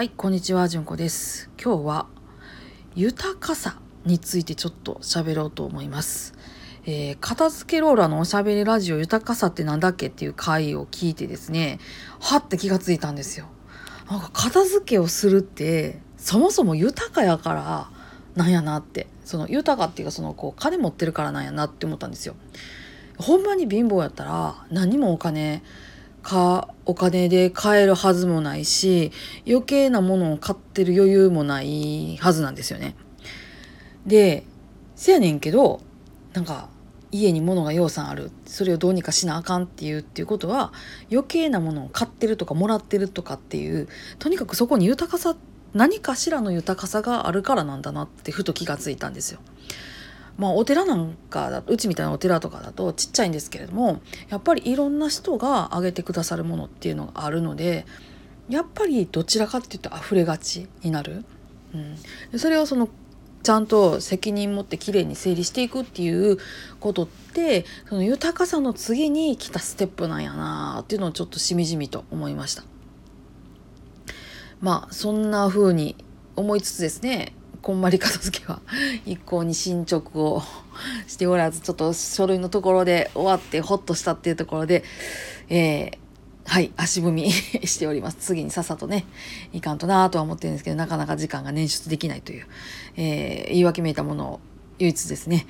はい、こんにちは、じゅんこです。今日は豊かさについてちょっと喋ろうと思います。えー片付けローラーのおしゃべりラジオ豊かさってなんだっけっていう回を聞いてですね、はって気がついたんですよ。なんか片付けをするってそもそも豊かやからなんやなって、その豊かっていうかそのこう金持ってるからなんやなって思ったんですよ。ほんまに貧乏やったら何もお金かお金で買えるはずもないし余計なものを買ってる余裕もないはずなんですよね。でせやねんけどなんか家に物が要さんあるそれをどうにかしなあかんっていうっていうことは余計なものを買ってるとかもらってるとかっていうとにかくそこに豊かさ何かしらの豊かさがあるからなんだなってふと気がついたんですよ。まあお寺なんかだうちみたいなお寺とかだとちっちゃいんですけれどもやっぱりいろんな人があげてくださるものっていうのがあるのでやっぱりどちらかっていうと溢れがちになる。うん、でそれをそのちゃんと責任持ってきれいに整理していくっていうことってその豊かさの次に来たステップなんやなっていうのをちょっとしみじみと思いました。まあそんな風に思いつつですねこんまり片付けは一向に進捗をしておらずちょっと書類のところで終わってホッとしたっていうところで、えーはい足踏み しております次にさっさとねいかんとなとは思ってるんですけどなかなか時間が捻出できないという、えー言い訳めいたものを唯一ですね、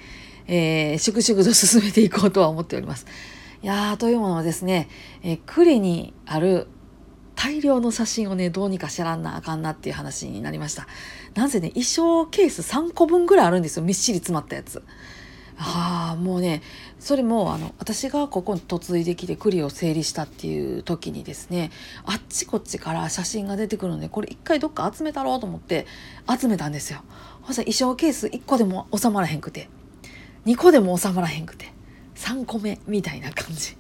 えー粛々と進めていこうとは思っております。いやーというものはですね、えー呉にある大量の写真をねどうにかしらんなあかんなっていう話になりました。なぜね衣装ケース3個分ぐらいあるんですよ。みっしり詰まったやつ。ああもうねそれもあの私がここに嫁いできて栗を整理したっていう時にですねあっちこっちから写真が出てくるのでこれ一回どっか集めたろうと思って集めたんですよ。そした衣装ケース1個でも収まらへんくて2個でも収まらへんくて3個目みたいな感じ。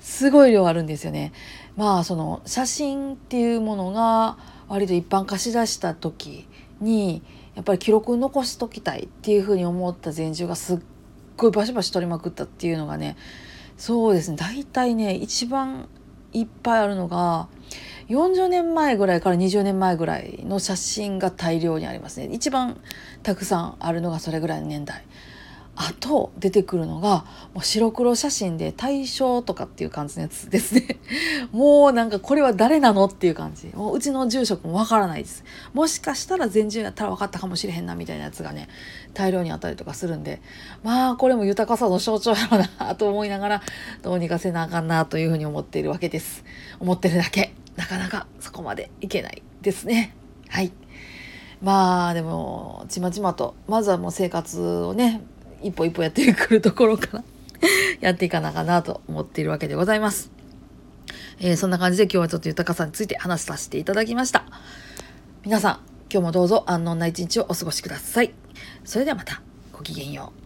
すごい量あるんですよね。まあその写真っていうものが割と一般化しだした時にやっぱり記録残しときたいっていうふうに思った前中がすっごいバシバシ撮りまくったっていうのがねそうですね。大体ね一番いっぱいあるのが40年前ぐらいから20年前ぐらいの写真が大量にありますね。一番たくさんあるのがそれぐらいの年代。あと出てくるのがもう白黒写真で大正とかっていう感じのやつですね。もうなんかこれは誰なのっていう感じ。もううちの住職もわからないです。もしかしたら前住やったら分かったかもしれへんなみたいなやつがね大量にあったりとかするんで。まあこれも豊かさの象徴やろうなと思いながらどうにかせなあかんなというふうに思っているわけです。思ってるだけ。なかなかそこまでいけないですね。はい。まあでもちまちまとまずはもう生活をね一歩一歩やってくるところから やっていかなかなと思っているわけでございます。えーそんな感じで今日はちょっと豊かさについて話させていただきました。皆さん今日もどうぞ安穏な一日をお過ごしください。それではまたごきげんよう。